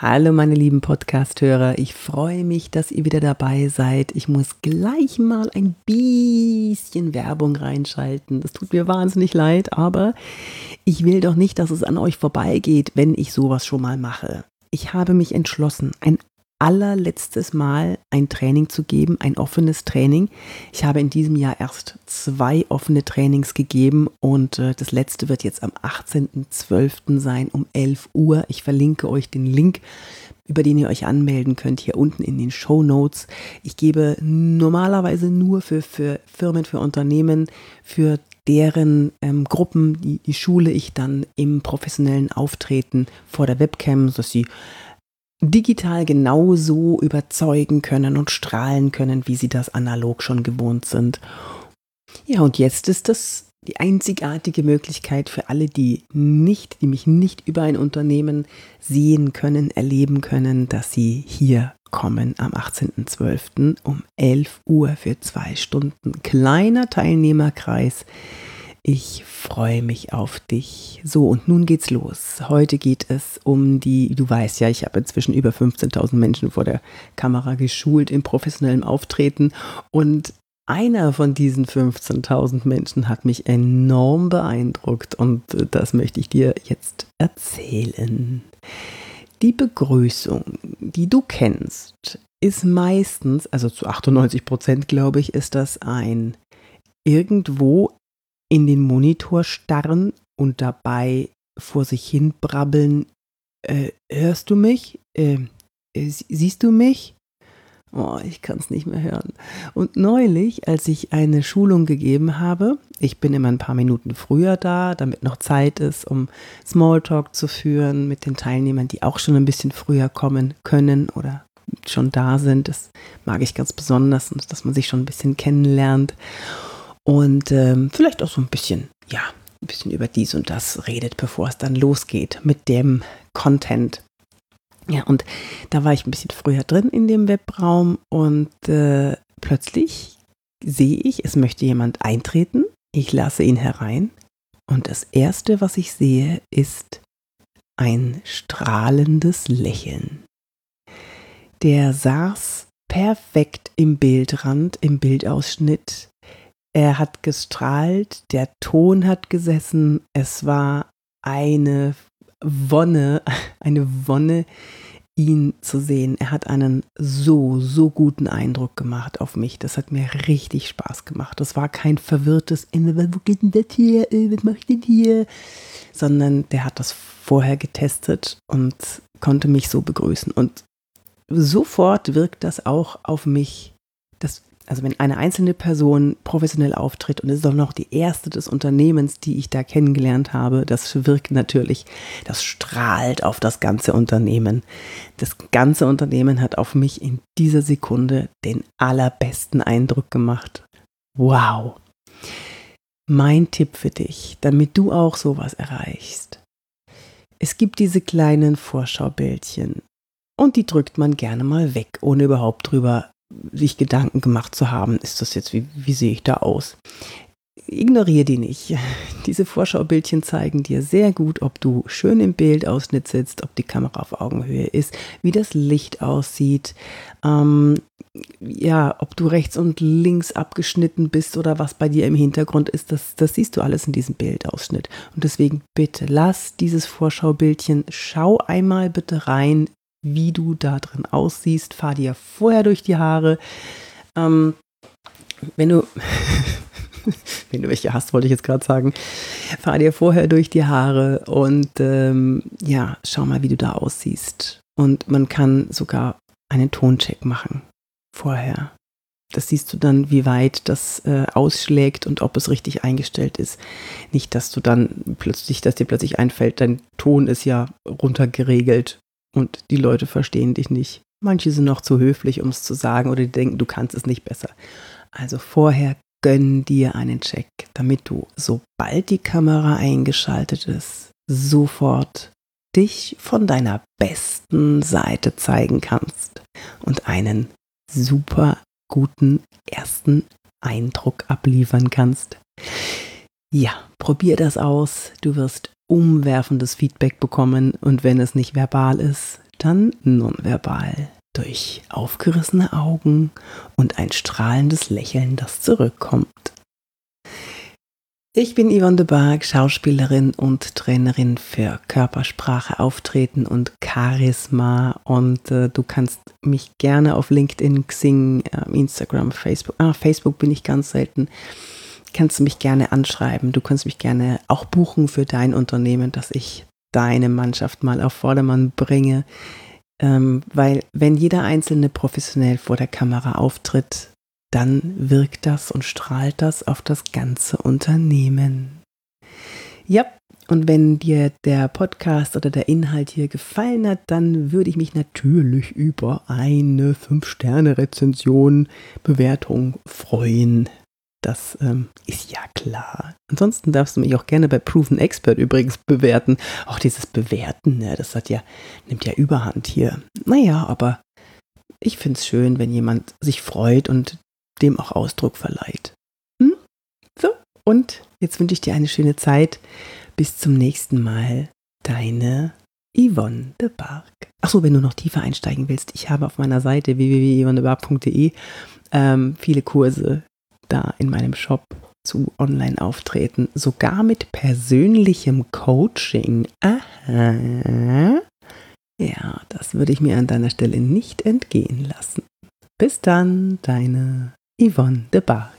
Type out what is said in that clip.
Hallo meine lieben Podcast-Hörer, ich freue mich, dass ihr wieder dabei seid. Ich muss gleich mal ein bisschen Werbung reinschalten. Das tut mir wahnsinnig leid, aber ich will doch nicht, dass es an euch vorbeigeht, wenn ich sowas schon mal mache. Ich habe mich entschlossen, ein allerletztes Mal ein Training zu geben, ein offenes Training. Ich habe in diesem Jahr erst zwei offene Trainings gegeben und äh, das letzte wird jetzt am 18.12. sein um 11 Uhr. Ich verlinke euch den Link, über den ihr euch anmelden könnt, hier unten in den Show Notes. Ich gebe normalerweise nur für, für Firmen, für Unternehmen, für deren ähm, Gruppen, die, die schule ich dann im professionellen Auftreten vor der Webcam, sodass sie digital genauso überzeugen können und strahlen können, wie sie das analog schon gewohnt sind. Ja, und jetzt ist das die einzigartige Möglichkeit für alle, die nicht, die mich nicht über ein Unternehmen sehen können, erleben können, dass sie hier kommen am 18.12. um 11 Uhr für zwei Stunden. Kleiner Teilnehmerkreis ich freue mich auf dich. So, und nun geht's los. Heute geht es um die, du weißt ja, ich habe inzwischen über 15.000 Menschen vor der Kamera geschult im professionellen Auftreten und einer von diesen 15.000 Menschen hat mich enorm beeindruckt und das möchte ich dir jetzt erzählen. Die Begrüßung, die du kennst, ist meistens, also zu 98 Prozent glaube ich, ist das ein irgendwo in den Monitor starren und dabei vor sich hin brabbeln, äh, hörst du mich? Äh, äh siehst du mich? Oh, ich kann es nicht mehr hören. Und neulich, als ich eine Schulung gegeben habe, ich bin immer ein paar Minuten früher da, damit noch Zeit ist, um Smalltalk zu führen mit den Teilnehmern, die auch schon ein bisschen früher kommen können oder schon da sind. Das mag ich ganz besonders, dass man sich schon ein bisschen kennenlernt und ähm, vielleicht auch so ein bisschen, ja, ein bisschen über dies und das redet, bevor es dann losgeht mit dem Content. Ja, und da war ich ein bisschen früher drin in dem Webraum und äh, plötzlich sehe ich, es möchte jemand eintreten. Ich lasse ihn herein und das Erste, was ich sehe, ist ein strahlendes Lächeln. Der saß perfekt im Bildrand, im Bildausschnitt, er hat gestrahlt, der Ton hat gesessen, es war eine Wonne, eine Wonne, ihn zu sehen. Er hat einen so, so guten Eindruck gemacht auf mich. Das hat mir richtig Spaß gemacht. Das war kein verwirrtes, wo geht denn das hier, was macht denn hier? Sondern der hat das vorher getestet und konnte mich so begrüßen. Und sofort wirkt das auch auf mich. Das also wenn eine einzelne Person professionell auftritt und es ist auch noch die erste des Unternehmens, die ich da kennengelernt habe, das wirkt natürlich, das strahlt auf das ganze Unternehmen. Das ganze Unternehmen hat auf mich in dieser Sekunde den allerbesten Eindruck gemacht. Wow. Mein Tipp für dich, damit du auch sowas erreichst. Es gibt diese kleinen Vorschaubildchen und die drückt man gerne mal weg, ohne überhaupt drüber sich Gedanken gemacht zu haben, ist das jetzt, wie, wie sehe ich da aus? Ignoriere die nicht. Diese Vorschaubildchen zeigen dir sehr gut, ob du schön im Bildausschnitt sitzt, ob die Kamera auf Augenhöhe ist, wie das Licht aussieht, ähm, ja, ob du rechts und links abgeschnitten bist oder was bei dir im Hintergrund ist, das, das siehst du alles in diesem Bildausschnitt. Und deswegen bitte lass dieses Vorschaubildchen, schau einmal bitte rein, wie du da drin aussiehst. Fahr dir vorher durch die Haare. Ähm, wenn du, wenn du welche hast, wollte ich jetzt gerade sagen, fahr dir vorher durch die Haare und ähm, ja, schau mal, wie du da aussiehst. Und man kann sogar einen Toncheck machen vorher. Das siehst du dann, wie weit das äh, ausschlägt und ob es richtig eingestellt ist. Nicht, dass du dann plötzlich, dass dir plötzlich einfällt, dein Ton ist ja runtergeregelt und die Leute verstehen dich nicht. Manche sind noch zu höflich, um es zu sagen, oder die denken, du kannst es nicht besser. Also vorher gönn dir einen Check, damit du, sobald die Kamera eingeschaltet ist, sofort dich von deiner besten Seite zeigen kannst und einen super guten ersten Eindruck abliefern kannst. Ja, probier das aus. Du wirst umwerfendes Feedback bekommen und wenn es nicht verbal ist, dann nonverbal durch aufgerissene Augen und ein strahlendes Lächeln, das zurückkommt. Ich bin Yvonne de Barg, Schauspielerin und Trainerin für Körpersprache, Auftreten und Charisma. Und äh, du kannst mich gerne auf LinkedIn, Xing, äh, Instagram, Facebook, ah, Facebook bin ich ganz selten, kannst du mich gerne anschreiben. Du kannst mich gerne auch buchen für dein Unternehmen, dass ich deine Mannschaft mal auf Vordermann bringe. Ähm, weil wenn jeder Einzelne professionell vor der Kamera auftritt, dann wirkt das und strahlt das auf das ganze Unternehmen. Ja, und wenn dir der Podcast oder der Inhalt hier gefallen hat, dann würde ich mich natürlich über eine 5-Sterne-Rezension, Bewertung freuen. Das ähm, ist ja klar. Ansonsten darfst du mich auch gerne bei Proven Expert übrigens bewerten. Auch dieses Bewerten, ne, das hat ja, nimmt ja Überhand hier. Naja, aber ich finde es schön, wenn jemand sich freut und dem auch Ausdruck verleiht. Hm? So, und jetzt wünsche ich dir eine schöne Zeit. Bis zum nächsten Mal. Deine Yvonne de Barg. Achso, wenn du noch tiefer einsteigen willst, ich habe auf meiner Seite www.yvonnebarg.de ähm, viele Kurse da in meinem Shop zu Online-Auftreten, sogar mit persönlichem Coaching. Aha. Ja, das würde ich mir an deiner Stelle nicht entgehen lassen. Bis dann, deine Yvonne de Bar.